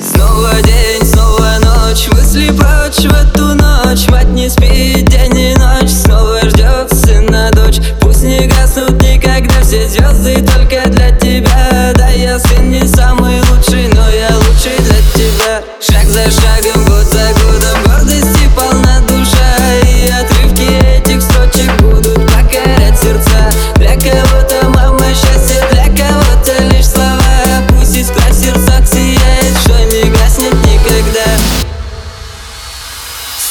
Снова день, снова ночь, мысли прочь в эту ночь. Мать не спит день и ночь, снова ждет сына дочь. Пусть не гаснут никогда все звезды, только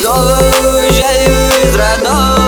Снова уезжаю из родного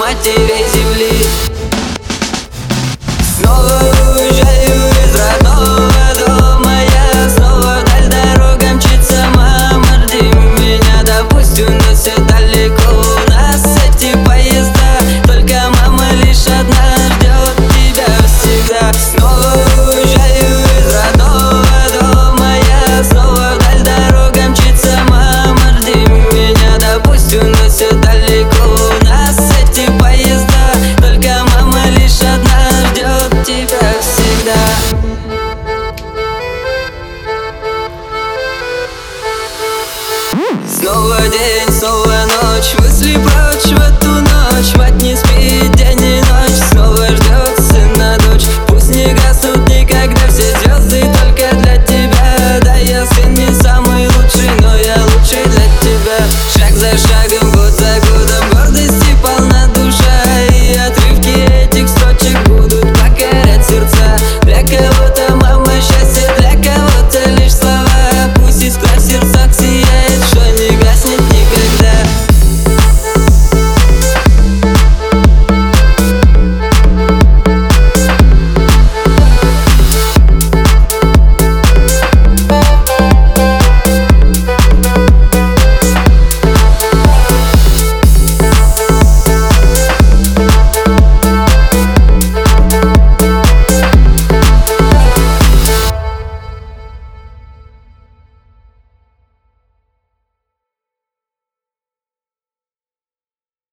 мать тебе ночь Мысли в эту ночь. Мать не спит день и ночь Снова ждет сына дочь. Пусть не гаснут никогда все звезды Только для тебя. Да, я сын не самый лучший Но я лучший для тебя. Шаг за шагом